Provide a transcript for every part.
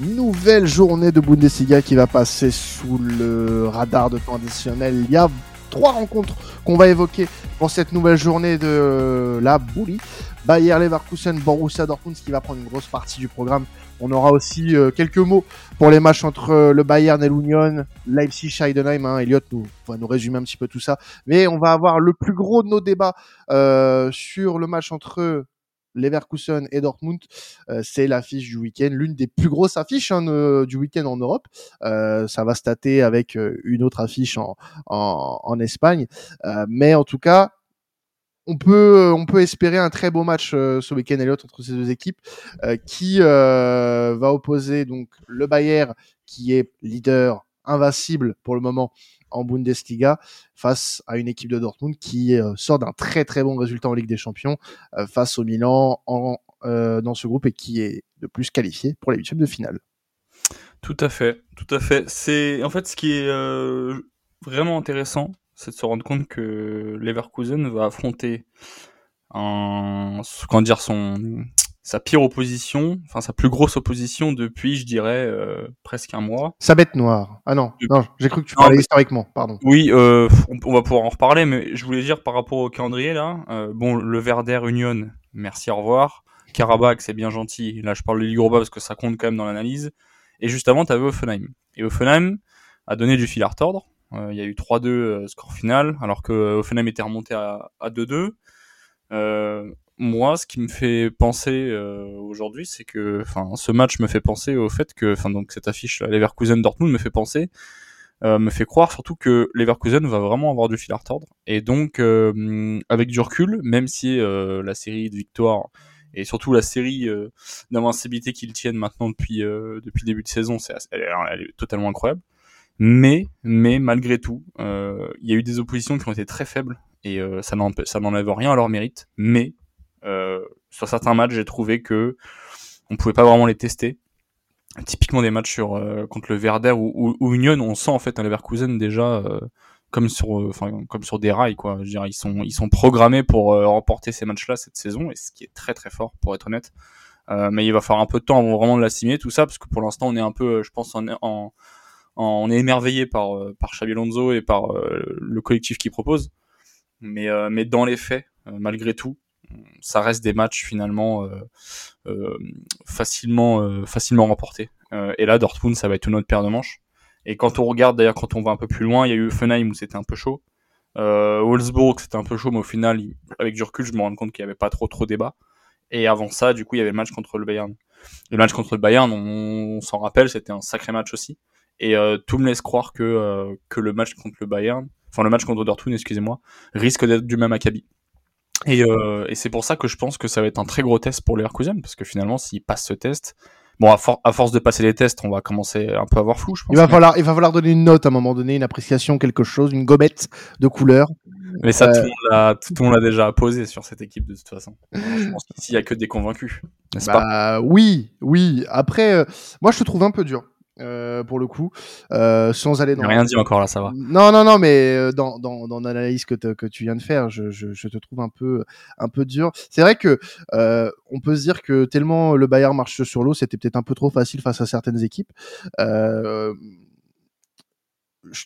nouvelle journée de Bundesliga qui va passer sous le radar de temps. Il y a trois rencontres qu'on va évoquer pour cette nouvelle journée de la Bully. Bayer Leverkusen, Borussia Dortmund, qui va prendre une grosse partie du programme. On aura aussi euh, quelques mots pour les matchs entre euh, le Bayern et l'Union, Leipzig, Heidenheim. Hein. Elliot nous, va nous résumer un petit peu tout ça. Mais on va avoir le plus gros de nos débats euh, sur le match entre Leverkusen et Dortmund, euh, c'est l'affiche du week-end, l'une des plus grosses affiches hein, du week-end en Europe. Euh, ça va se avec euh, une autre affiche en, en, Espagne, mais en tout cas, on peut, on peut espérer un très beau match ce week-end Elliott entre ces deux équipes qui va opposer donc le Bayern qui est leader invincible pour le moment en Bundesliga face à une équipe de Dortmund qui euh, sort d'un très très bon résultat en Ligue des Champions euh, face au Milan euh, dans ce groupe et qui est de plus qualifié pour les huitièmes de finale. Tout à fait, tout à fait. C'est en fait ce qui est vraiment intéressant, c'est de se rendre compte que Leverkusen va affronter un, comment dire, son sa pire opposition, enfin sa plus grosse opposition depuis, je dirais, euh, presque un mois. Sa bête noire. Ah non, non j'ai cru que tu parlais historiquement, pardon. Oui, euh, on, va pouvoir en reparler, mais je voulais dire par rapport au calendrier là, euh, bon, le Verder Union, merci, au revoir. Karabakh, c'est bien gentil. Là, je parle de Ligue parce que ça compte quand même dans l'analyse. Et juste avant, tu avais Offenheim. Et Offenheim a donné du fil à retordre. Il y a eu 3-2 score final, alors que Offenheim était remonté à 2-2 moi, ce qui me fait penser euh, aujourd'hui, c'est que, enfin, ce match me fait penser au fait que, enfin, donc cette affiche Leverkusen Dortmund me fait penser, euh, me fait croire surtout que Leverkusen va vraiment avoir du fil à retordre. Et donc, euh, avec du recul, même si la série de victoires et surtout la série d'invincibilité qu'ils tiennent maintenant depuis depuis le début de saison, c'est elle, est totalement incroyable. Mais, mais malgré tout, il y a eu des oppositions qui ont été très faibles et ça n'enlève rien à leur mérite. Mais euh, sur certains matchs, j'ai trouvé que on pouvait pas vraiment les tester. Typiquement des matchs sur euh, contre le Verder ou, ou, Union, on sent en fait un Leverkusen déjà euh, comme sur enfin comme sur des rails quoi. Je ils sont ils sont programmés pour remporter ces matchs-là cette saison et ce qui est très très fort pour être honnête. mais il va falloir un peu de temps avant vraiment de l'assimiler tout ça parce que pour l'instant on est un peu je pense en, en, on est émerveillé par par Xabi et par le collectif qu'il propose. Mais mais dans les faits, malgré tout, ça reste des matchs finalement euh, euh, facilement euh, facilement remportés. et là, Dortmund, ça va être une autre paire de manches. Et quand on regarde d'ailleurs, quand on va un peu plus loin, il y a eu Fenheim où c'était un peu chaud. Euh, Wolfsburg, c'était un peu chaud, mais au final, avec du recul, je me rends compte qu'il n'y avait pas trop trop débat. Et avant ça, du coup, il y avait le match contre le Bayern. Le match contre le Bayern, on, s'en rappelle, c'était un sacré match aussi. Et tout me laisse croire que que le match contre le Bayern, enfin le match contre Dortmund, excusez-moi, risque d'être du même acabit. Et, euh, et c'est pour ça que je pense que ça va être un très gros test pour les Leverkusen, parce que finalement, s'ils passent ce test, bon, à, à, force de passer les tests, on va commencer un peu à avoir flou, je pense. Il va, falloir, il va falloir donner une note à un moment donné, une appréciation, quelque chose, une gommette de couleur. Mais ça, tout, le monde l'a déjà posé sur cette équipe de toute façon. Je pense qu'ici, il n'y a que des convaincus, n'est-ce bah, pas? Oui, oui. Après, euh, moi, je te trouve un peu dur. Euh, pour le coup, euh, sans aller dans. Rien dit encore là, ça va. Non, non, non, mais euh, dans, dans, dans l'analyse que, que tu viens de faire, je, je, je, te trouve un peu, un peu dur. C'est vrai que euh, on peut se dire que tellement le Bayern marche sur l'eau, c'était peut-être un peu trop facile face à certaines équipes. Euh,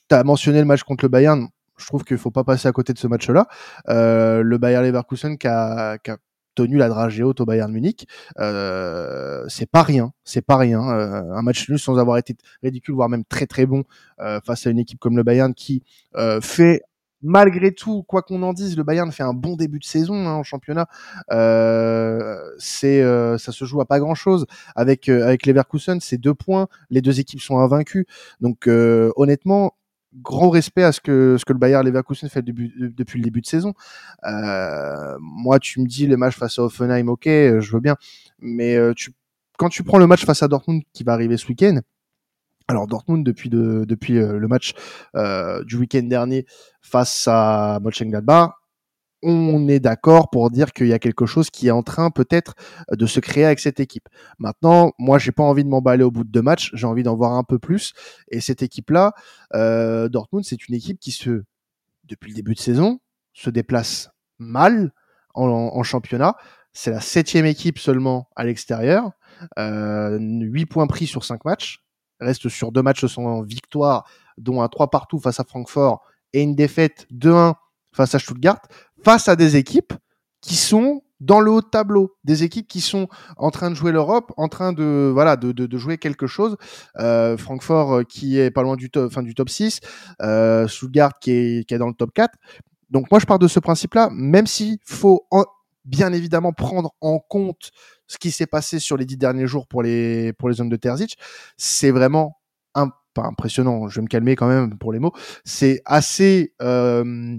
T'as mentionné le match contre le Bayern. Je trouve qu'il faut pas passer à côté de ce match-là. Le Bayern Leverkusen qui a, qui a tenu la dragée haute au Bayern Munich. Euh, c'est pas rien, c'est pas rien. Euh, un match nul sans avoir été ridicule, voire même très très bon euh, face à une équipe comme le Bayern qui euh, fait malgré tout, quoi qu'on en dise, le Bayern fait un bon début de saison hein, en championnat. Euh, c'est, euh, ça se joue à pas grand chose. Avec avec Leverkusen, c'est deux points. Les deux équipes sont invaincues. Donc honnêtement, grand respect à ce que ce que le Bayern Leverkusen fait depuis, le début de saison. Euh, moi, tu me dis le match face à Offenheim, ok, je veux bien, mais euh, tu, quand tu prends le match face à Dortmund qui va arriver ce week-end, alors Dortmund depuis de, depuis euh, le match euh, du week-end dernier face à Mönchengladbach, on est d'accord pour dire qu'il y a quelque chose qui est en train peut-être de se créer avec cette équipe. Maintenant, moi, j'ai pas envie de m'emballer au bout de deux matchs, j'ai envie d'en voir un peu plus. Et cette équipe-là, euh, Dortmund, c'est une équipe qui se, depuis le début de saison, se déplace mal en, championnat, c'est la septième équipe seulement à l'extérieur. Euh, 8 points pris sur 5 matchs. Reste sur deux matchs sans victoire, dont un 3 partout face à Francfort et une défaite 2-1 face à Stuttgart, face à des équipes qui sont dans le haut de tableau, des équipes qui sont en train de jouer l'Europe, en train de voilà de, de, de jouer quelque chose. Euh, Francfort euh, qui est pas loin du top, enfin du top 6, euh, qui est, qui est dans le top 4. Donc moi je pars de ce principe-là, même s'il faut en, bien évidemment prendre en compte ce qui s'est passé sur les dix derniers jours pour les pour les zones de Terzic, c'est vraiment un, pas impressionnant. Je vais me calmer quand même pour les mots. C'est assez euh,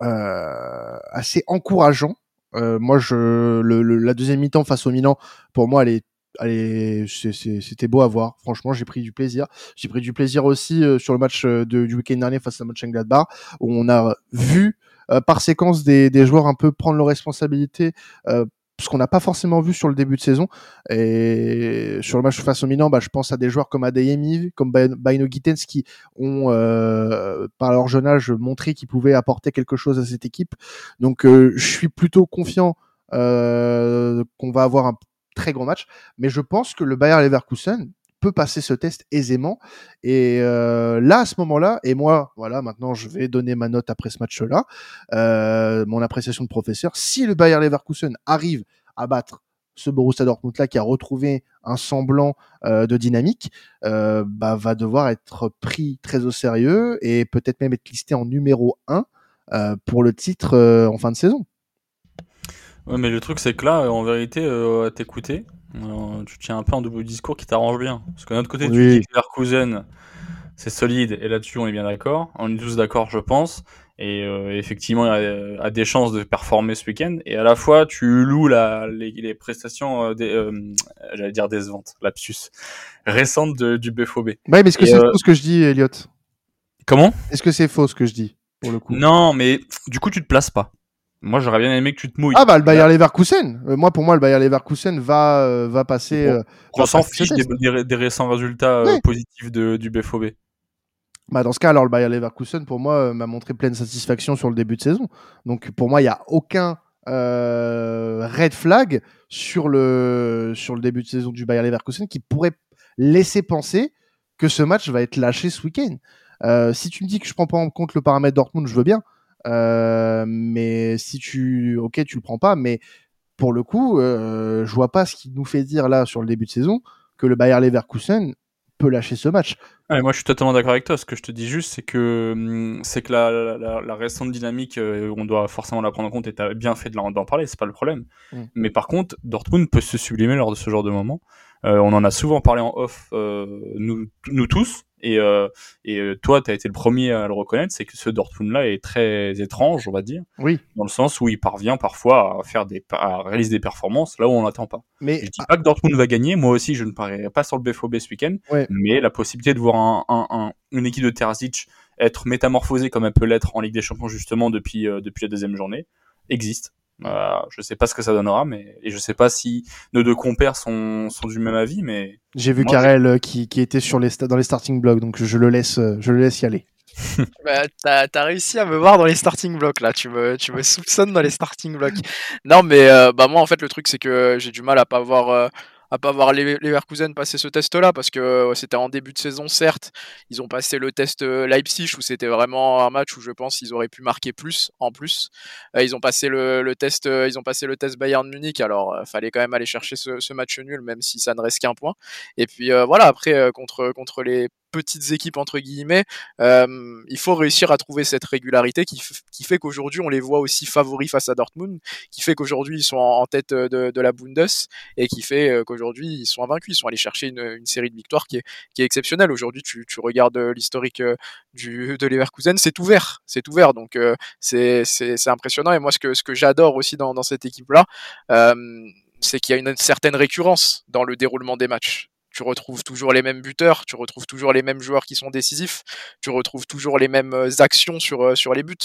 assez encourageant. Euh, moi, je le, le, la deuxième mi-temps face au Milan, pour moi, elle est Allez, c'était beau à voir. Franchement, j'ai pris du plaisir. J'ai pris du plaisir aussi euh, sur le match euh, de, du week-end dernier face à Mönchengladbach, où on a vu euh, par séquence des, des, joueurs un peu prendre leurs responsabilités, euh, ce qu'on n'a pas forcément vu sur le début de saison. Et sur le match face au Milan, bah, je pense à des joueurs comme Adeyemi, comme Baino Gittens qui ont, euh, par leur jeune âge, montré qu'ils pouvaient apporter quelque chose à cette équipe. Donc, euh, je suis plutôt confiant euh, qu'on va avoir un très grand match. Mais je pense que le Bayer Leverkusen peut passer ce test aisément. Et euh, là, à ce moment-là, et moi, voilà, maintenant, je vais donner ma note après ce match-là, euh, mon appréciation de professeur. Si le Bayer Leverkusen arrive à battre ce Borussia Dortmund là qui a retrouvé un semblant euh, de dynamique, bah, va devoir être pris très au sérieux et peut-être même être listé en numéro 1 euh, pour le titre en fin de saison. Ouais, mais le truc c'est que là, en vérité, euh, à t'écouter, euh, tu tiens un peu un double discours qui t'arrange bien. Parce que d'un autre côté, oui. tu dis que Leverkusen, c'est solide, et là-dessus, on est bien d'accord. On est tous d'accord, je pense. Et euh, effectivement, il a, a, des chances de performer ce week-end. Et à la fois, tu loues la, les, les prestations, euh, des, euh, j'allais dire décevantes, lapsus, récentes de, du BFOB. Ouais, mais est-ce que c'est faux ce que je dis, Elliot Comment? Est-ce que c'est faux ce que je dis, pour le coup? Non, mais du coup, tu te places pas. Moi, j'aurais bien aimé que tu te mouilles. Ah bah le Bayer Leverkusen. Euh, moi, pour moi, le Bayer Leverkusen va euh, va passer. Bon, on s'en fiche des, des, des, récents résultats ouais. positifs de, du BFOB. Bah dans ce cas, alors le Bayer Leverkusen, pour moi, m'a montré pleine satisfaction sur le début de saison. Donc pour moi, il y a aucun euh, red flag sur le sur le début de saison du Bayer Leverkusen qui pourrait laisser penser que ce match va être lâché ce week-end. Euh, si tu me dis que je prends pas en compte le paramètre Dortmund, je veux bien. Euh, mais si tu, ok, tu le prends pas, mais pour le coup, euh, je vois pas ce qui nous fait dire là sur le début de saison que le Bayer Leverkusen peut lâcher ce match. Ouais, moi, je suis totalement d'accord avec toi. Ce que je te dis juste, c'est que hum, c'est que la, la, la, récente dynamique, euh, on doit forcément la prendre en compte. Et t'as bien fait d'en parler, c'est pas le problème. Mm. Mais par contre, Dortmund peut se sublimer lors de ce genre de moment. Euh, on en a souvent parlé en off, euh, nous, nous tous. Et, euh, et toi, tu as été le premier à le reconnaître, c'est que ce Dortmund-là est très étrange, on va dire. Oui. Dans le sens où il parvient parfois à faire des, à réaliser des performances là où on n'attend pas. Mais je dis pas que Dortmund va gagner. Moi aussi, je ne parierai pas sur le BFOB ce week-end. Ouais. Mais la possibilité de voir un, un, un, une équipe de Terzic être métamorphosée comme elle peut l'être en Ligue des Champions justement depuis euh, depuis la deuxième journée existe. Euh, je sais pas ce que ça donnera, mais et je sais pas si nos deux compères sont, sont du même avis, mais j'ai vu Karel qui, qui était sur les dans les starting blocks, donc je le laisse je le laisse y aller. bah, t'as as réussi à me voir dans les starting blocks là, tu me tu me soupçonnes dans les starting blocks. non mais euh, bah moi en fait le truc c'est que j'ai du mal à pas voir euh, à pas voir les Leverkusen passer ce test-là parce que c'était en début de saison certes, ils ont passé le test Leipzig où c'était vraiment un match où je pense qu'ils auraient pu marquer plus en plus. Euh, ils ont passé le, test, ils ont passé le test Bayern Munich alors euh, fallait quand même aller chercher ce, ce, match nul même si ça ne reste qu'un point. Et puis euh, voilà après contre contre les petites équipes entre guillemets, euh, il faut réussir à trouver cette régularité qui, qui fait qu'aujourd'hui on les voit aussi favoris face à Dortmund, qui fait qu'aujourd'hui ils sont en, tête de, de, la Bundes et qui fait qu'aujourd'hui ils sont invaincus, ils sont allés chercher une, une série de victoires qui est, qui est exceptionnelle. Aujourd'hui tu, tu regardes l'historique du de Leverkusen, c'est ouvert, c'est ouvert. Donc euh, c'est impressionnant. Et moi ce que ce que j'adore aussi dans, dans cette équipe là, euh, c'est qu'il y a une certaine récurrence dans le déroulement des matchs tu retrouves toujours les mêmes buteurs, tu retrouves toujours les mêmes joueurs qui sont décisifs, tu retrouves toujours les mêmes actions sur, sur les buts.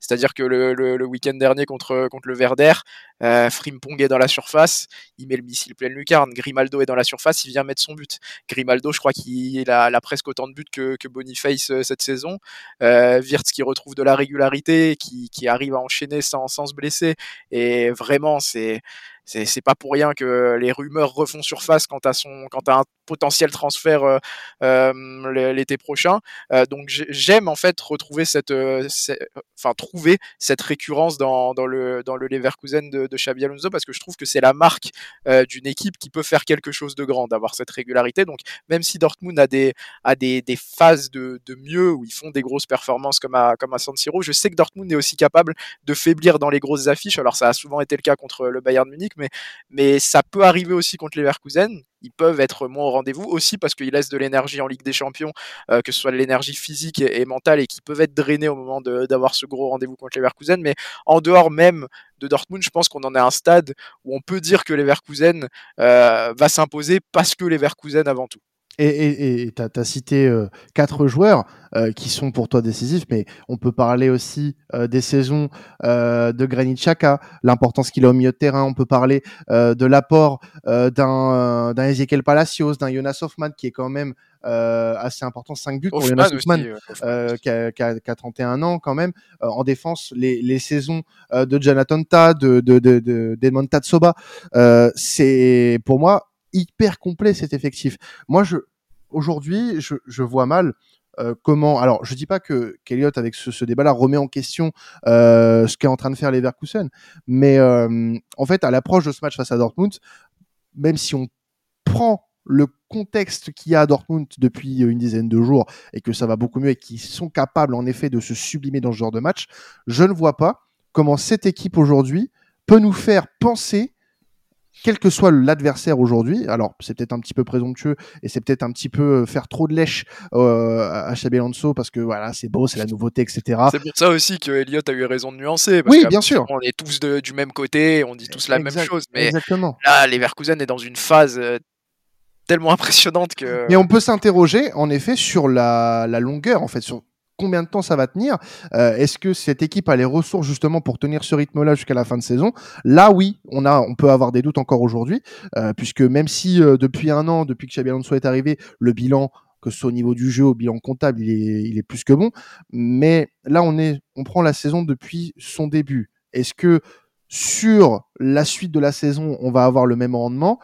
C'est-à-dire que le, le, week-end dernier contre, contre le Verder, euh, Frimpong est dans la surface, il met le missile pleine lucarne, Grimaldo est dans la surface, il vient mettre son but. Grimaldo, je crois qu'il a, a, presque autant de buts que, Boniface euh, cette saison. Euh, Wirtz qui retrouve de la régularité, qui, qui arrive à enchaîner sans, sans se blesser. Et vraiment, c'est c'est pas pour rien que les rumeurs refont surface quant à son quant à un potentiel transfert euh, euh, l'été prochain. Euh, donc j'aime en fait retrouver cette, enfin trouver cette récurrence dans, dans le dans le Leverkusen de, de Xabi Alonso parce que je trouve que c'est la marque d'une équipe qui peut faire quelque chose de grand d'avoir cette régularité. Donc même si Dortmund a des a des, des phases de, de mieux où ils font des grosses performances comme à comme à San Siro, je sais que Dortmund est aussi capable de faiblir dans les grosses affiches. Alors ça a souvent été le cas contre le Bayern Munich, mais ça peut arriver aussi contre Leverkusen ils peuvent être moins au rendez-vous aussi parce qu'ils laissent de l'énergie en Ligue des Champions, euh, que ce soit l'énergie physique et, mentale et qui peuvent être drainés au moment d'avoir ce gros rendez-vous contre les Leverkusen. Mais en dehors même de Dortmund, je pense qu'on en est à un stade où on peut dire que les Leverkusen euh, va s'imposer parce que les Leverkusen avant tout. Et tu as, cité euh, quatre joueurs euh, qui sont pour toi décisifs, mais on peut parler aussi euh, des saisons de Granit Xhaka, l'importance qu'il a au milieu de terrain. On peut parler de l'apport d'un d'un Ezequiel Palacios, d'un Jonas Hoffman qui est quand même assez important, 5 buts pour Jonas Hoffman, qui, a, qui, a, 31 ans quand même. en défense, les, les saisons de Jonathan Ta, de, de, de, de Tatsoba, c'est pour moi hyper complet cet effectif. Moi, je aujourd'hui, je, vois mal euh, comment. Alors, je dis pas que qu'Eliott avec ce, ce débat-là remet en question euh, ce qu'est en train de faire Leverkusen, mais euh, en fait, à l'approche de ce match face à Dortmund, même si on prend le contexte qu'il y a à Dortmund depuis une dizaine de jours et que ça va beaucoup mieux et qu'ils sont capables en effet de se sublimer dans ce genre de match, je ne vois pas comment cette équipe aujourd'hui peut nous faire penser quel que soit l'adversaire aujourd'hui, alors c'est peut-être un petit peu présomptueux et c'est peut-être un petit peu euh, faire trop de lèche euh, à Xabi Alonso parce que voilà c'est beau, c'est la nouveauté, etc. C'est pour ça aussi que Elliott a eu raison de nuancer. oui, bien sûr. On est tous du même côté, on dit tous la même chose, mais exactement. là, Leverkusen est dans une phase euh, tellement impressionnante que. Mais on peut s'interroger en effet sur la, la longueur, en fait, sur combien de temps ça va tenir euh, Est-ce que cette équipe a les ressources justement pour tenir ce rythme-là jusqu'à la fin de saison? Là, oui, on a, on peut avoir des doutes encore aujourd'hui, euh, puisque même si euh, depuis un an, depuis que Xabi Alonso est arrivé, le bilan que ce soit au niveau du jeu, au bilan comptable, il est, il est plus que bon. Mais là, on est, on prend la saison depuis son début. Est-ce que sur la suite de la saison, on va avoir le même rendement?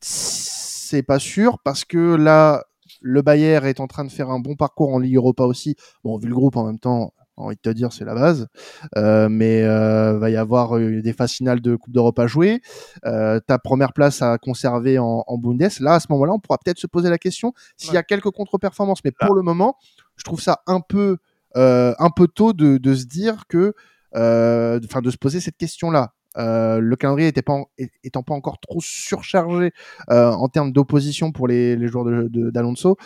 C'est pas sûr parce que là, le Bayer est en train de faire un bon parcours en Ligue Europa aussi. Bon, vu le groupe en même temps, envie de te dire, c'est la base. Euh, mais euh, va y avoir euh, des phases finales de Coupe d'Europe à jouer. Ta première place à conserver en, en Bundes. Là, à ce moment-là, on pourra peut-être se poser la question s'il y a quelques contre-performances. Mais pour le moment, je trouve ça un peu, un peu tôt de, de se dire que, enfin, de se poser cette question-là. Euh, le calendrier était pas étant pas encore trop surchargé euh, en termes d'opposition pour les, joueurs d'Alonso, de,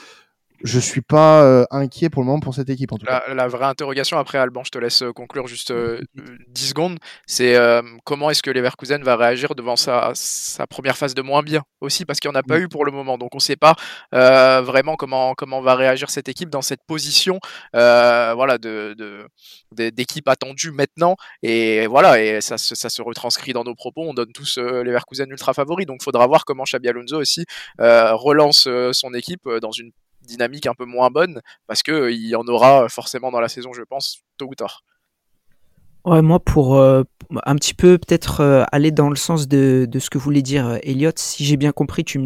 je suis pas euh, inquiet pour le moment pour cette équipe en tout la, cas. La vraie interrogation après Alban, je te laisse euh, conclure juste 10 euh, secondes, c'est comment est-ce que Leverkusen va réagir devant sa, sa première phase de moins bien aussi? Parce qu'il n'y en a pas eu pour le moment, donc on ne sait pas vraiment comment comment va réagir cette équipe dans cette position, voilà de d'équipe attendue maintenant. Et voilà et ça, ça se retranscrit dans nos propos, on donne tous Leverkusen ultra favoris, donc il faudra voir comment Xabi Alonso aussi relance son équipe dans une dynamique un peu moins bonne, parce qu'il euh, y en aura forcément dans la saison, je pense, tôt ou tard. Ouais, moi, pour euh, un petit peu peut-être euh, aller dans le sens de, de ce que voulait dire euh, Elliot, si j'ai bien compris, tu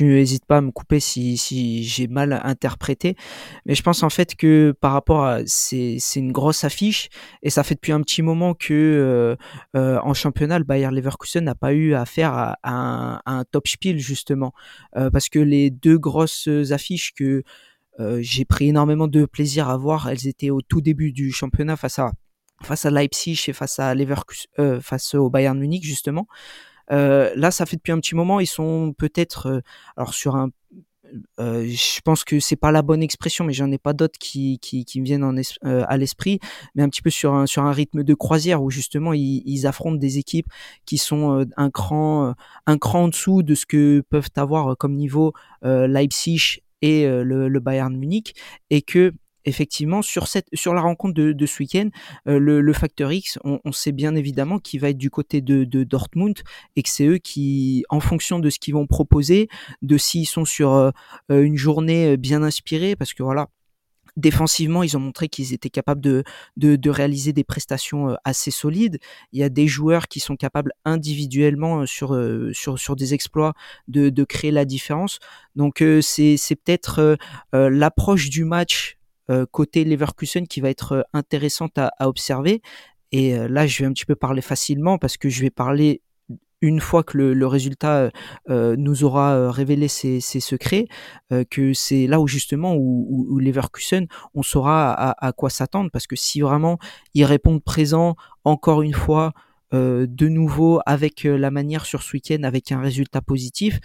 n'hésites pas à me couper si, si j'ai mal interprété. Mais je pense en fait que par rapport à c'est une grosse affiche et ça fait depuis un petit moment que en championnat, le Bayer Leverkusen n'a pas eu affaire à, à, un, à un top spiel justement parce que les deux grosses affiches que j'ai pris énormément de plaisir à voir, elles étaient au tout début du championnat face à face à Leipzig et face à Leverkusen, euh, face au Bayern Munich justement. Euh, là, ça fait depuis un petit moment, ils sont peut-être, euh, alors sur un, euh, je pense que c'est pas la bonne expression, mais j'en ai pas d'autres qui, qui, qui me viennent en à l'esprit, mais un petit peu sur un sur un rythme de croisière où justement ils, ils affrontent des équipes qui sont un cran un cran en dessous de ce que peuvent avoir comme niveau Leipzig et le, le Bayern Munich et que effectivement, sur, cette, sur la rencontre de, ce week-end, euh, le, le, facteur X, on, sait bien évidemment qu'il va être du côté de, Dortmund et que c'est eux qui, en fonction de ce qu'ils vont proposer, de s'ils sont sur euh, une journée bien inspirée, parce que voilà, Défensivement, ils ont montré qu'ils étaient capables de, de, de, réaliser des prestations assez solides. Il y a des joueurs qui sont capables individuellement sur, sur, sur des exploits de, de créer la différence. Donc c'est peut-être l'approche du match côté Leverkusen qui va être intéressante à, observer. Et là, je vais un petit peu parler facilement parce que je vais parler une fois que le, résultat euh, nous aura euh, révélé ses, secrets, euh, que c'est là où justement où, Leverkusen, on saura à, quoi s'attendre, parce que si vraiment ils répondent présent encore une fois, de nouveau avec la manière sur ce week-end, avec un résultat positif,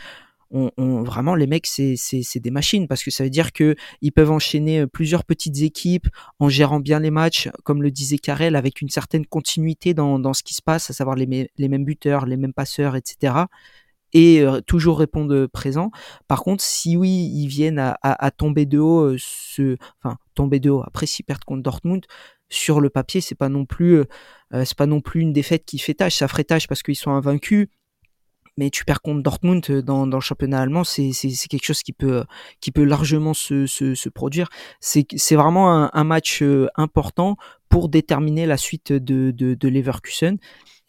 on, vraiment les mecs c'est des machines parce que ça veut dire que ils peuvent enchaîner euh, plusieurs petites équipes en gérant bien les matchs comme le disait Karel avec une certaine continuité dans, dans ce qui se passe à savoir les, les mêmes buteurs les mêmes passeurs etc et euh, toujours répondre présent. Par contre, si oui, ils viennent à, à, tomber de haut, euh, ce, enfin tomber de haut. Après, s'ils perdent contre Dortmund, sur le papier, c'est pas non plus, c'est pas non plus une défaite qui fait tâche. Ça ferait tâche parce qu'ils sont invaincus mais tu perds contre Dortmund euh, dans, le championnat allemand, c'est quelque chose qui peut, qui peut largement se, se, produire. C'est vraiment un, match euh, important pour déterminer la suite de, de, Leverkusen.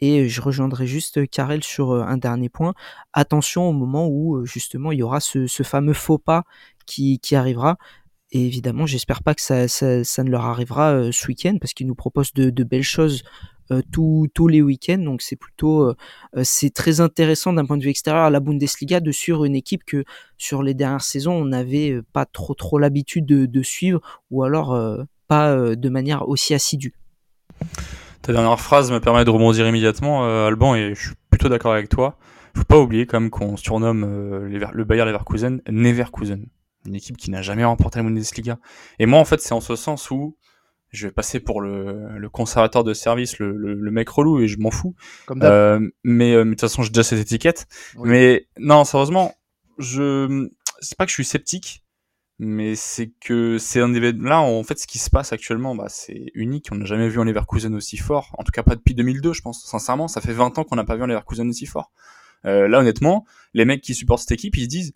Et je rejoindrai juste Karel sur euh, un dernier point. Attention au moment où justement il y aura ce, ce fameux faux pas qui, qui arrivera. Et évidemment, j'espère pas que ça, ça, ne leur arrivera ce week-end parce qu'ils nous proposent de, belles choses euh, tous, les week-ends. Donc c'est plutôt euh, euh, c'est très intéressant d'un point de vue extérieur à la Bundesliga de suivre une équipe que sur les dernières saisons on n'avait pas trop trop l'habitude de, de, suivre ou alors pas de manière aussi assidue. Ta dernière phrase me permet de rebondir immédiatement, Alban, et je suis plutôt d'accord avec toi. Faut pas oublier quand même qu'on surnomme le Bayer Leverkusen Neverkusen, une équipe qui n'a jamais remporté la Bundesliga. Et moi, en fait, c'est en ce sens où je vais passer pour le, le conservateur de service, le, le, mec relou et je m'en fous. Euh, mais, euh, mais de toute façon, j'ai déjà cette étiquette. Mais non, sérieusement, je c'est pas que je suis sceptique, mais c'est que c'est un événement. Là, en fait, ce qui se passe actuellement, bah, c'est unique. On n'a jamais vu un Leverkusen aussi fort. En tout cas, pas depuis 2002, je pense. Sincèrement, ça fait 20 ans qu'on n'a pas vu un Leverkusen aussi fort. Euh, là, honnêtement, les mecs qui supportent cette équipe, ils se disent,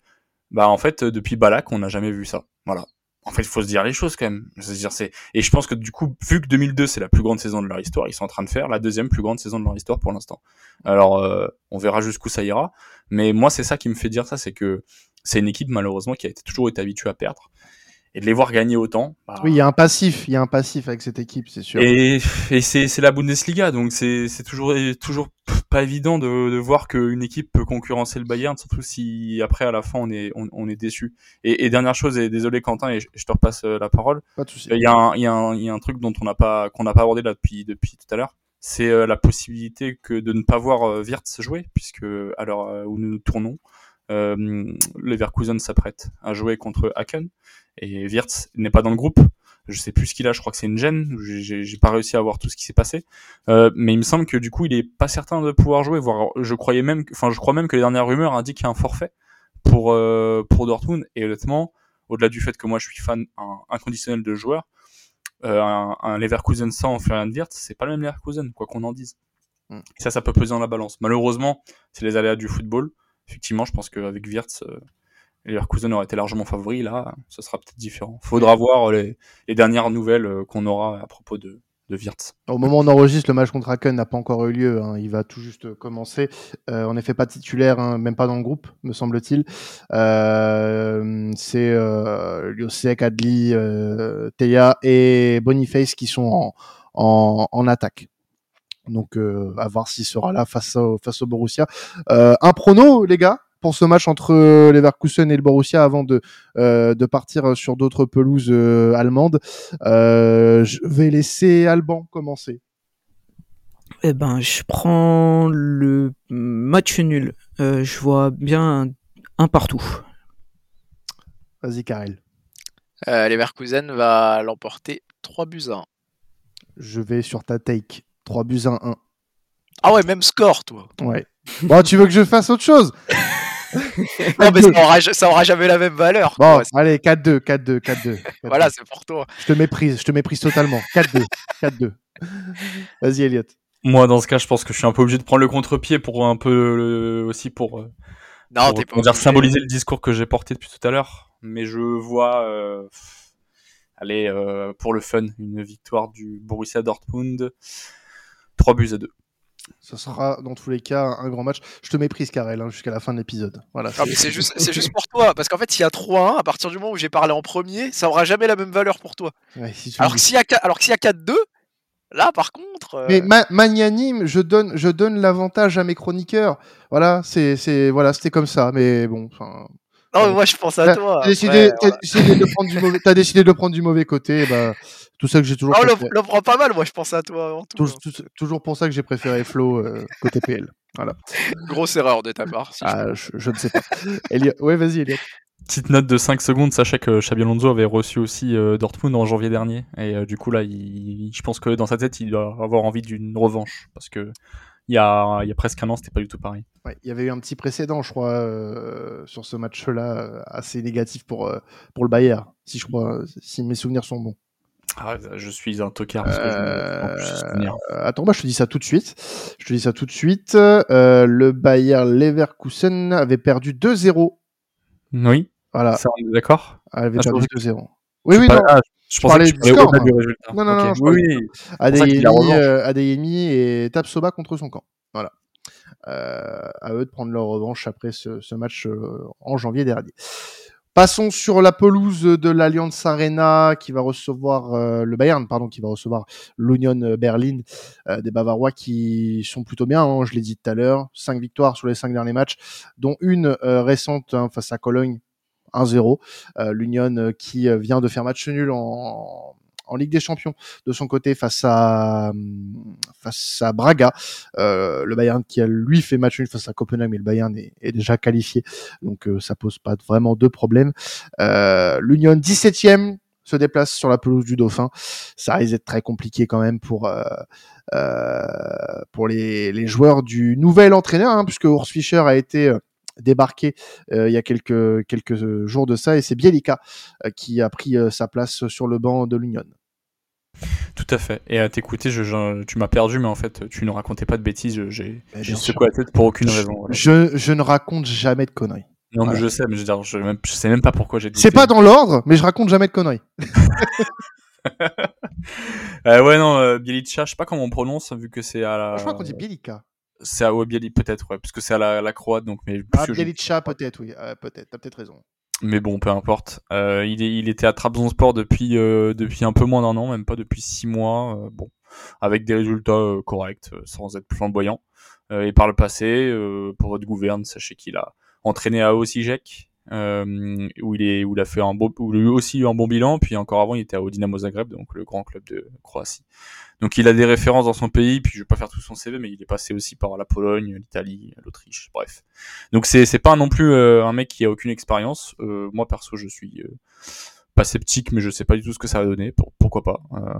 bah en fait, depuis Balak, on n'a jamais vu ça. Voilà en fait, il faut se dire les choses quand même. dire, c'est et je pense que du coup, vu que 2002 c'est la plus grande saison de leur histoire, ils sont en train de faire la deuxième plus grande saison de leur histoire pour l'instant. Alors, euh, on verra jusqu'où ça ira. Mais moi, c'est ça qui me fait dire ça, c'est que c'est une équipe malheureusement qui a été, toujours été habituée à perdre et de les voir gagner autant. Bah... Oui, il y a un passif, il y a un passif avec cette équipe, c'est sûr. Et, et c'est la Bundesliga, donc c'est toujours toujours pas évident de, de voir qu'une équipe peut concurrencer le Bayern, surtout si après à la fin on est on, est déçu. Et, et, dernière chose, et désolé Quentin, et je, te repasse euh, la parole. Pas de souci. Il y a un il y a un il y a un truc dont on n'a pas qu'on n'a pas abordé là depuis depuis tout à l'heure. C'est euh, la possibilité que de ne pas voir euh, Wirtz jouer, puisque alors où nous nous tournons, euh, Leverkusen s'apprête à jouer contre Haken et Wirtz n'est pas dans le groupe. Je sais plus ce qu'il a, je crois que c'est une gêne. J'ai pas réussi à voir tout ce qui s'est passé, euh, mais il me semble que du coup il est pas certain de pouvoir jouer. Voire, je croyais même, enfin je crois même que les dernières rumeurs indiquent qu'il y a un forfait pour euh, pour Dortmund. Et honnêtement, au-delà du fait que moi je suis fan inconditionnel de joueurs, euh, un, un, Leverkusen sans Florian Wirtz, c'est pas le même Leverkusen, quoi qu'on en dise. Mm. ça, ça peut peser dans la balance. Malheureusement, c'est les aléas du football effectivement, je pense qu'avec Wirtz, euh, Leverkusen aurait été largement favori. Là, ça sera peut-être différent. Faudra voir les, dernières nouvelles euh, qu'on aura à propos de, de Wirtz. Au moment où on enregistre, le match contre Haken n'a pas encore eu lieu. Hein. Il va tout juste commencer. Euh, n'est fait pas titulaire, hein, même pas dans le groupe, me semble-t-il. Euh, c'est euh, Liosek, Adli, euh, et Boniface qui sont en, en, en attaque. Donc, euh, à voir s'il sera là face au, face au Borussia. Euh, un prono, les gars, pour ce match entre euh, Leverkusen et le Borussia avant de, de partir sur d'autres pelouses allemandes. je vais laisser Alban commencer. Eh ben, je prends le match nul. je vois bien un, partout. Vas-y, Karel. Leverkusen va l'emporter 3 buts à 1. Je vais sur ta take. 3 buts à 1. Ah ouais, même score, toi. Ouais. Bon, tu veux que je fasse autre chose? Non, mais ça aura, ça aura, jamais la même valeur. Bon, allez, 4-2, 4-2, 4-2. Voilà, c'est pour toi. Je te méprise, je te méprise totalement. 4-2, 4-2. Vas-y, Elliot. Moi, dans ce cas, je pense que je suis un peu obligé de prendre le contre-pied pour un peu aussi pour, euh, non, pour, dire symboliser le discours que j'ai porté depuis tout à l'heure. Mais je vois. Euh, Allez, euh, pour le fun, une victoire du Borussia Dortmund. 3 buts à 2. Ça sera dans tous les cas un grand match. Je te méprise, Karel, hein, jusqu'à la fin de l'épisode. Voilà, c'est juste, pour toi, parce qu'en fait, s'il y a 3-1, à partir du moment où j'ai parlé en premier, ça aura jamais la même valeur pour toi. Ouais, si tu Alors que s'il y a, alors que s'il y a 4-2, là, par contre. euh, Mais Ma- Magnanime, je donne, je donne l'avantage à mes chroniqueurs. Voilà, c'est, voilà, c'était comme ça. Mais bon, enfin, Non, mais moi, je pense à toi. t'as décidé, voilà. décidé de prendre du mauvais, t'as décidé de prendre du mauvais côté. Bah, tout ça que j'ai toujours. Ah, le, préféré- prend pas mal, moi, je pense à toi tout. toujours pour ça que j'ai préféré Flo euh, côté PL. Voilà. Grosse erreur de ta part. si je Ah, je, je ne sais pas. Ouais, vas-y, Elliot. Petite note de 5 secondes, sachez que Xabi Alonso avait reçu aussi euh, Dortmund en janvier dernier. Et euh, du coup, là, il, je pense que dans sa tête, il doit avoir envie d'une revanche. Parce que il y a, il y a presque un an, c'était pas du tout pareil. Ouais, il y avait eu un petit précédent, je crois, euh, sur ce match-là, assez négatif pour, euh, pour le Bayern, si je crois, si mes souvenirs sont bons. Ah, je suis un tocard parce que je me. Euh, attends, bah, je te dis ça tout de suite. Je te dis ça tout de suite. Euh, le Bayern Leverkusen avait perdu 2-0. Oui, Voilà, ça, on est d'accord avait Ah, je perdu pensais 2-0. Oui, Je oui, non. ah, je pensais parlais que tu du parlais score, du résultat. Non, non, non, je oui, oui. Adeyemi, euh, Adeyemi et tape Soba contre son camp. Voilà. Euh, à eux de prendre leur revanche après ce, ce match euh, en janvier dernier. Passons sur la pelouse de l'Allianz Arena qui va recevoir euh, le Bayern, pardon, qui va recevoir l'Union Berlin, euh, des Bavarois qui sont plutôt bien. hein, je l'ai dit tout à l'heure, cinq victoires sur les cinq derniers matchs, dont une euh, récente hein, face à Cologne, 1-0. Euh, L'Union qui vient de faire match nul en, en Ligue des Champions de son côté face à face à Braga. Euh, le Bayern qui a lui fait match nul face à Copenhague, mais le Bayern est, déjà qualifié, donc euh, ça pose pas vraiment de problème. Euh, L'Union 17e se déplace sur la pelouse du Dauphin. Ça risque d'être très compliqué quand même pour euh, euh, pour les, les joueurs du nouvel entraîneur, hein, puisque Urs Fischer a été euh, débarqué euh, il y a quelques quelques jours de ça et c'est Bielika euh, qui a pris euh, sa place sur le banc de l'Union. Tout à fait. Et à t'écouter, je, je- tu m'as perdu, mais en fait, tu ne racontais pas de bêtises. J'ai secoué la tête pour aucune raison. voilà. Je, je ne raconte jamais de conneries. Non, mais je sais, mais je, dire, je, même- je sais même pas pourquoi j'ai. C'est douté. pas dans l'ordre, mais je raconte jamais de conneries. Euh, ouais, non, euh, Bielica, je sais pas comment on prononce, vu que c'est à la. Je crois qu'on dit Bielika. C'est à Bieli, peut-être, ouais, parce que c'est à la, la croate, donc. Mais, Ah, je- Bielica, peut-être, oui. Euh, peut-être, t'as peut-être raison. Mais bon, peu importe. Euh, il, est, il était à Trabzonspor depuis, euh, depuis un peu moins d'un an, même pas depuis six mois. euh, bon, avec des résultats corrects, sans être flamboyant. Et par le passé, pour votre gouverne, sachez qu'il a entraîné à Osijek, euh, où il est, où il a fait un où aussi eu un bon bilan. Puis encore avant, il était au Dinamo Zagreb, donc le grand club de Croatie. Donc il a des références dans son pays. Puis je vais pas faire tout son CV, mais il est passé aussi par la Pologne, l'Italie, l'Autriche, bref. Donc c'est pas non plus euh, un mec qui a aucune expérience. Euh, moi perso, je suis euh, pas sceptique, mais je sais pas du tout ce que ça va donner. Pour- pourquoi pas Euh,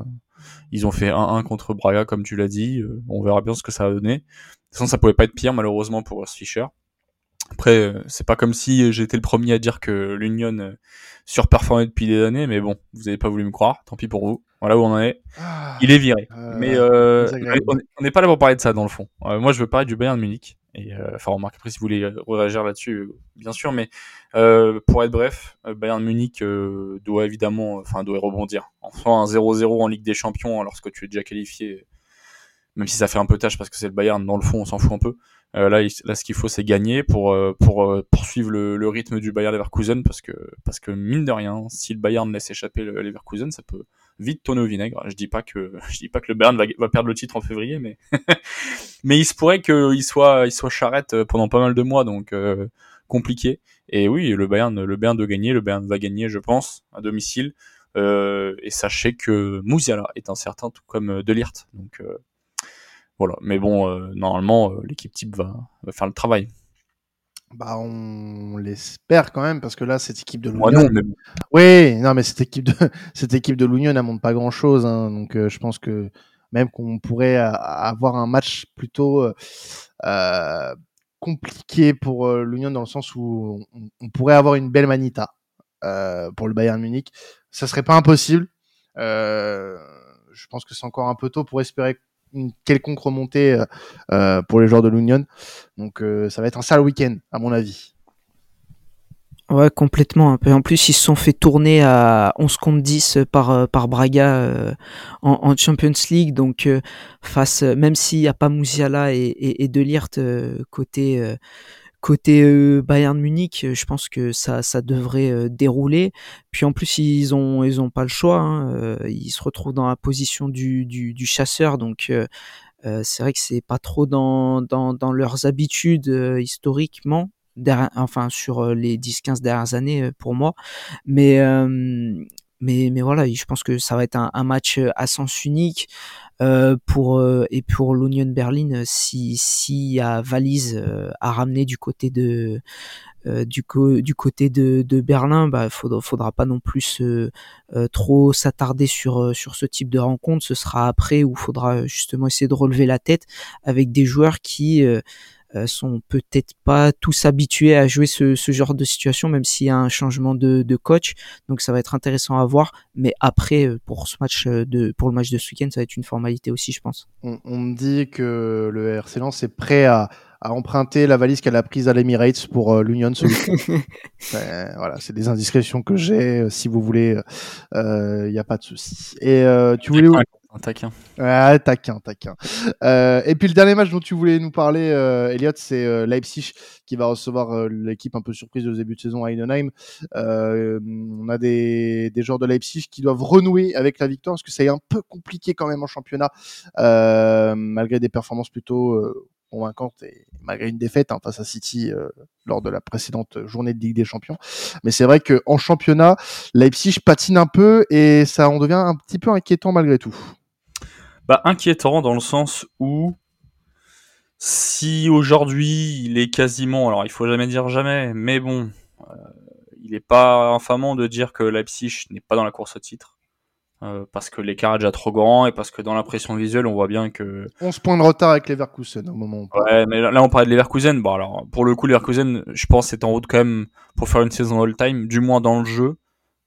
Ils ont fait 1-1 contre Braga, comme tu l'as dit. Euh, on verra bien ce que ça va donner. De toute façon, ça pouvait pas être pire, malheureusement, pour Fischer. Après, euh, c'est pas comme si j'étais le premier à dire que l'Union euh, surperformait depuis des années, mais bon, vous avez pas voulu me croire, tant pis pour vous. Voilà où on en est. Il est viré. Euh, mais euh, on est- on n'est pas là pour parler de ça dans le fond. Euh, moi, je veux parler du Bayern de Munich. Et euh, enfin, remarque après si vous voulez euh, réagir là-dessus, euh, bien sûr. Mais euh, pour être bref, euh, Bayern de Munich euh, doit évidemment, enfin, doit rebondir. Enfin, un 0-0 en Ligue des Champions, lorsque tu es déjà qualifié, même si ça fait un peu tâche parce que c'est le Bayern. Dans le fond, on s'en fout un peu. Euh, là, là, ce qu'il faut, c'est gagner pour euh, pour euh, poursuivre le, le rythme du Bayern Leverkusen, parce que parce que mine de rien, si le Bayern laisse échapper le Leverkusen, ça peut vite tourner au vinaigre. Je dis pas que je dis pas que le Bayern va, va perdre le titre en février, mais mais il se pourrait qu'il soit il soit charrette euh, pendant pas mal de mois, donc euh, compliqué. Et oui, le Bayern le Bayern de gagner, le Bayern va gagner, je pense, à domicile. Euh, et sachez que Musiala est incertain, tout comme Delirte. Donc euh, voilà. Mais bon, euh, normalement, euh, l'équipe type va, va faire le travail. Bah, on l'espère quand même, parce que là, cette équipe de l'Union. mais. Oui, non, mais cette équipe de cette équipe de l'Union n'a montre pas grand chose, donc euh, je pense que même qu'on pourrait avoir un match plutôt compliqué pour l'Union dans le sens où on, on pourrait avoir une belle manita pour le Bayern Munich. Ça serait pas impossible. Je pense que c'est encore un peu tôt pour espérer une quelconque remontée euh, euh, pour les joueurs de l'Union. Donc euh, ça va être un sale week-end à mon avis. Ouais, complètement. En plus, ils se sont fait tourner à 11 contre 10 par, Braga en, Champions League. Donc, face, même s'il n'y a pas Mouziala et, et, et Delirte euh, côté, côté Bayern Munich, je pense que ça, devrait dérouler. Puis en plus, ils ont, ils ont pas le choix. Hein. Ils se retrouvent dans la position du, chasseur. Donc, c'est vrai que c'est pas trop dans, leurs habitudes historiquement enfin sur euh, les 10-15 dernières années euh, pour moi. Mais mais mais voilà, je pense que ça va être un, match à sens unique euh, pour et pour l'Union Berlin si s'il y a valise à ramener du côté de du, du côté de, de Berlin, bah faudra, faudra pas non plus trop s'attarder sur sur ce type de rencontre. Ce sera après où faudra justement essayer de relever la tête avec des joueurs qui euh, sont peut-être pas tous habitués à jouer ce, ce genre de situation, même s'il y a un changement de, de, coach. Donc ça va être intéressant à voir. Mais après, euh, pour ce match euh, de, pour le match de ce week-end, ça va être une formalité aussi, je pense. On, on me dit que le RC Lens est prêt à, à emprunter la valise qu'elle a prise à l'Emirates pour euh, l'Union ce ben, voilà, c'est des indiscrétions que j'ai. si vous voulez, il n'y a pas de souci. Et tu voulais un taquin. Taquin, taquin. Euh, et puis le dernier match dont tu voulais nous parler, euh, Elliot, c'est euh, Leipzig qui va recevoir euh, l'équipe un peu surprise de début de saison à Heidenheim. On a des, des joueurs de Leipzig qui doivent renouer avec la victoire parce que c'est un peu compliqué quand même en championnat, malgré des performances plutôt convaincante et malgré une défaite hein, face à City lors de la précédente journée de Ligue des Champions. Mais c'est vrai qu'en championnat, Leipzig patine un peu et ça en devient un petit peu inquiétant malgré tout. Bah, inquiétant dans le sens où si aujourd'hui il est quasiment, alors il faut jamais dire jamais, mais bon, euh, il n'est pas infamant de dire que Leipzig n'est pas dans la course au titre. Euh, parce que l'écart est déjà trop grand et parce que dans l'impression visuelle, on voit bien que. 11 points de retard avec Leverkusen au moment où on Ouais, mais là, on parlait de Leverkusen. Bon, alors, pour le coup, Leverkusen, je pense, c'est en route quand même pour faire une saison all-time, du moins dans le jeu,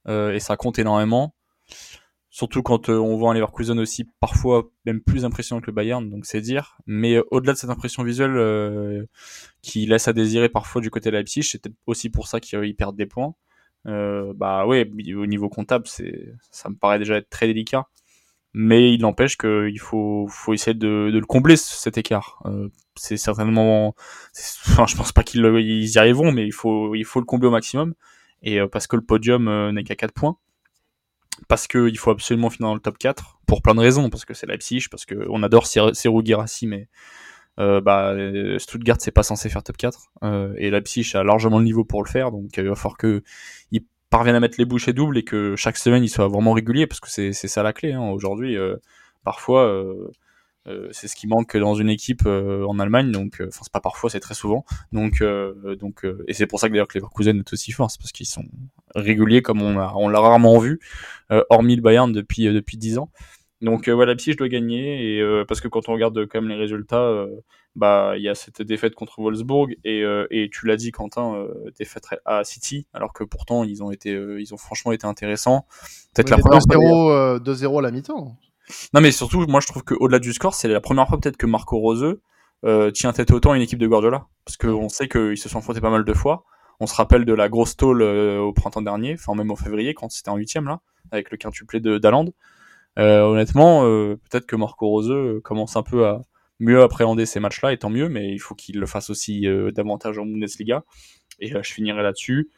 euh, et ça compte énormément. Surtout quand euh, on voit un Leverkusen aussi parfois même plus impressionnant que le Bayern, donc c'est dire. Mais euh, au-delà de cette impression visuelle euh, qui laisse à désirer parfois du côté de Leipzig, c'était aussi pour ça qu'ils perdent des points. Euh, bah ouais, au niveau comptable, c'est, ça me paraît déjà être très délicat. Mais il n'empêche qu'il faut, faut essayer de, de le combler cet écart. Euh, c'est certainement, enfin, je pense pas qu'ils ils y arriveront, mais il faut, il faut le combler au maximum. Et parce que le podium n'est qu'à 4 points, parce qu'il faut absolument finir dans le top 4 pour plein de raisons, parce que c'est Leipzig, parce que on adore Serou Girassi, mais euh, bah, Stuttgart c'est pas censé faire top 4 euh, et Leipzig a largement le niveau pour le faire donc il va falloir que ils parviennent à mettre les bouchées doubles et que chaque semaine ils soient vraiment réguliers parce que c'est ça la clé hein. aujourd'hui euh, parfois euh, euh, c'est ce qui manque dans une équipe en Allemagne donc enfin c'est pas parfois c'est très souvent donc donc et c'est pour ça que d'ailleurs que les Leverkusen est aussi fort c'est parce qu'ils sont réguliers comme on a on l'a rarement vu hormis le Bayern depuis depuis 10 ans donc euh, voilà, je dois gagner et euh, parce que quand on regarde quand même les résultats, euh, bah il y a cette défaite contre Wolfsburg et, et tu l'as dit Quentin, défaite à City, alors que pourtant ils ont été, ils ont franchement été intéressants. Peut-être la première 2-0 2-0 à la mi-temps. Non mais surtout, moi je trouve qu'au-delà du score, c'est la première fois peut-être que Marco Rose tient tête autant à une équipe de Guardiola, parce qu'on sait qu'ils se sont affrontés pas mal de fois. On se rappelle de la grosse tôle au printemps dernier, enfin même au février quand c'était en huitième là, avec le quintuplé de d'Aland. Euh, honnêtement, euh, peut-être que Marco Rose euh, commence un peu à mieux appréhender ces matchs-là, et tant mieux, mais il faut qu'il le fasse aussi davantage en Bundesliga. Et je finirai là-dessus.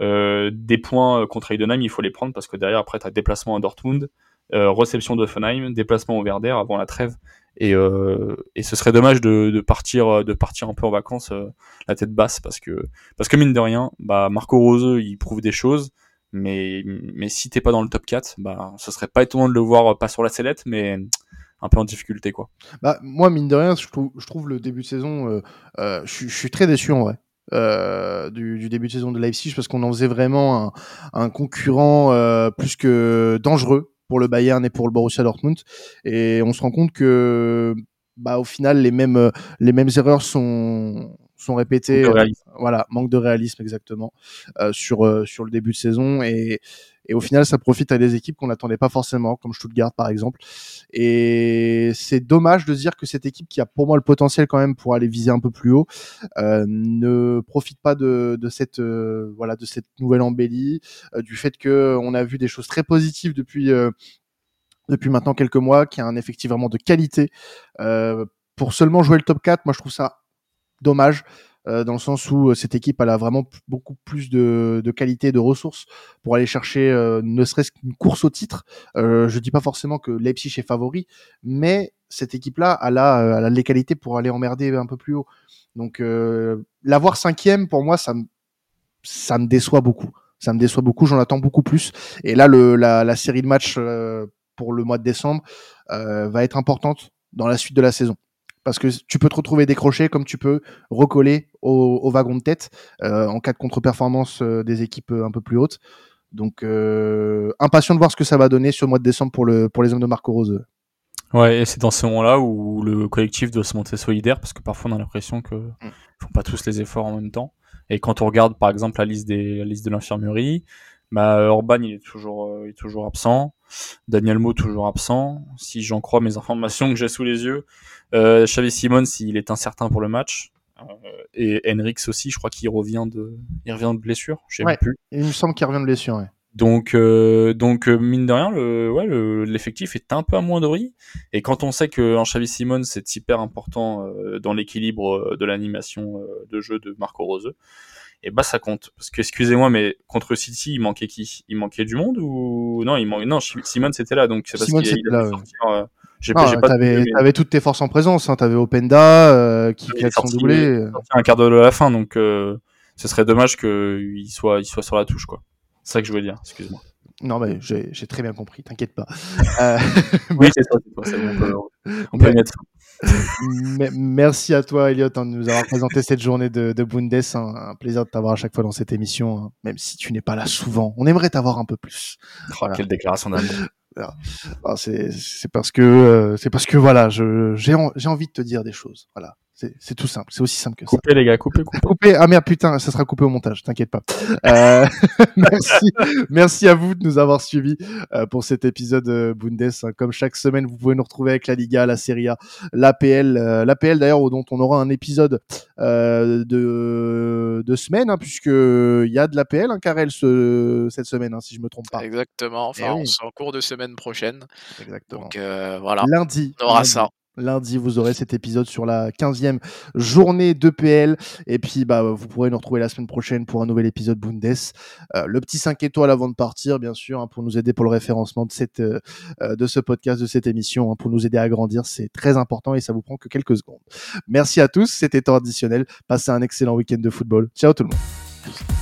des points contre Heidenheim, il faut les prendre parce que derrière, après, tu as déplacement à Dortmund, réception de Offenheim, déplacement au Werder avant la trêve. Et, euh, et ce serait dommage de, de, partir de partir un peu en vacances la tête basse parce que parce que mine de rien bah Marco Rose il prouve des choses mais, mais si t'es pas dans le top 4, bah, ce serait pas étonnant de le voir pas sur la sellette, mais un peu en difficulté, quoi. Bah, moi, mine de rien, je trouve, je trouve le début de saison, euh, euh, je, suis très déçu en vrai. Euh, du, du, début de saison de Leipzig parce qu'on en faisait vraiment un, un concurrent euh, plus que dangereux pour le Bayern et pour le Borussia Dortmund et on se rend compte que bah au final les mêmes les mêmes erreurs sont sont répétés. Euh, voilà, manque de réalisme exactement euh, sur euh, sur le début de saison et Et au final, ça profite à des équipes qu'on n'attendait pas forcément, comme Stuttgart par exemple. Et c'est dommage de dire que cette équipe qui a pour moi le potentiel quand même pour aller viser un peu plus haut euh, ne profite pas de, de cette euh, voilà de cette nouvelle embellie, euh, du fait que on a vu des choses très positives depuis euh, depuis maintenant quelques mois, qui a un effectif vraiment de qualité. pour seulement jouer le top 4, moi je trouve ça dommage. Euh, dans le sens où euh, cette équipe elle a vraiment beaucoup plus de, de qualité de ressources pour aller chercher euh, ne serait-ce qu'une course au titre. Euh, je dis pas forcément que Leipzig est favori, mais cette équipe-là, elle a, elle a les qualités pour aller emmerder un peu plus haut. Donc l'avoir cinquième, pour moi, ça me, ça me déçoit beaucoup. Ça me déçoit beaucoup, j'en attends beaucoup plus. Et là, le, la, la série de matchs pour le mois de décembre va être importante dans la suite de la saison parce que tu peux te retrouver décroché comme tu peux recoller au, au wagon de tête euh, en cas de contre-performance euh, des équipes euh, un peu plus hautes. Donc euh, impatient de voir ce que ça va donner sur le mois de décembre pour, le, pour les hommes de Marco Rose. Ouais, et c'est dans ces moments-là où le collectif doit se monter solidaire parce que parfois on a l'impression que mm. font pas tous les efforts en même temps. Et quand on regarde par exemple la liste des la liste de l'infirmerie, bah Orban il est toujours il est toujours absent. Daniel Mo toujours absent. Si j'en crois mes informations que j'ai sous les yeux, euh, Xavi Simon s'il est incertain pour le match. Euh, et Henrix aussi, je crois qu'il revient de, il revient de blessure. Je sais ouais, plus. Il me semble qu'il revient de blessure. Ouais. Donc, euh, donc euh, mine de rien, le, ouais, l'effectif est un peu amoindri. Et quand on sait que Xavi Simon c'est hyper important euh, dans l'équilibre euh, de l'animation de jeu de Marco Rose, et bah ça compte. Parce que excusez-moi, mais contre City, il manquait qui? Il manquait du monde ou non Il manquait non. Simon c'était là, donc c'est parce qu'il il a là, sortir, ouais. J'ai pas, t'avais, toutes tes forces en présence. Hein. T'avais Openda euh, qui claque son doublé. Un quart d'heure de la fin, donc euh, ce serait dommage qu'il soit, il soit sur la touche, quoi. C'est ça que je voulais dire. Excuse-moi. Non, mais j'ai, très bien compris. T'inquiète pas. euh... oui, c'est ça. Ça. On peut, on peut mettre. Merci à toi, Elliot, hein, de nous avoir présenté cette journée de, de Bundes. Hein. Un plaisir de t'avoir à chaque fois dans cette émission, hein. même si tu n'es pas là souvent. On aimerait t'avoir un peu plus. Oh, voilà. Quelle déclaration d'amour. Ah, c'est parce que euh, c'est parce que voilà, j'ai j'ai envie de te dire des choses. Voilà, c'est tout simple. C'est aussi simple que ça. Coupez les gars, coupez, coupez. coupez. Ah merde, putain, ça sera coupé au montage. T'inquiète pas. Euh, merci, merci à vous de nous avoir suivis euh, pour cet épisode euh, Bundes. Comme chaque semaine, vous pouvez nous retrouver avec la Liga, la Serie A, l'APL, l'APL d'ailleurs dont on aura un épisode de de semaine, hein, puisque il y a de l'APL, hein, Karel, ce, cette semaine, hein, si je me trompe pas. Exactement. Enfin, oui. on sera en cours de semaine prochaine. Exactement. Donc euh, voilà. Lundi. On aura lundi. ça. Lundi, vous aurez cet épisode sur la 15e journée d'EPL. Et puis, bah, vous pourrez nous retrouver la semaine prochaine pour un nouvel épisode Bundes. Euh, le petit 5 étoiles avant de partir, bien sûr, hein, pour nous aider pour le référencement de, euh, de ce podcast, de cette émission, hein, pour nous aider à grandir. C'est très important et ça vous prend que quelques secondes. Merci à tous. C'était temps additionnel. Passez un excellent week-end de football. Ciao tout le monde.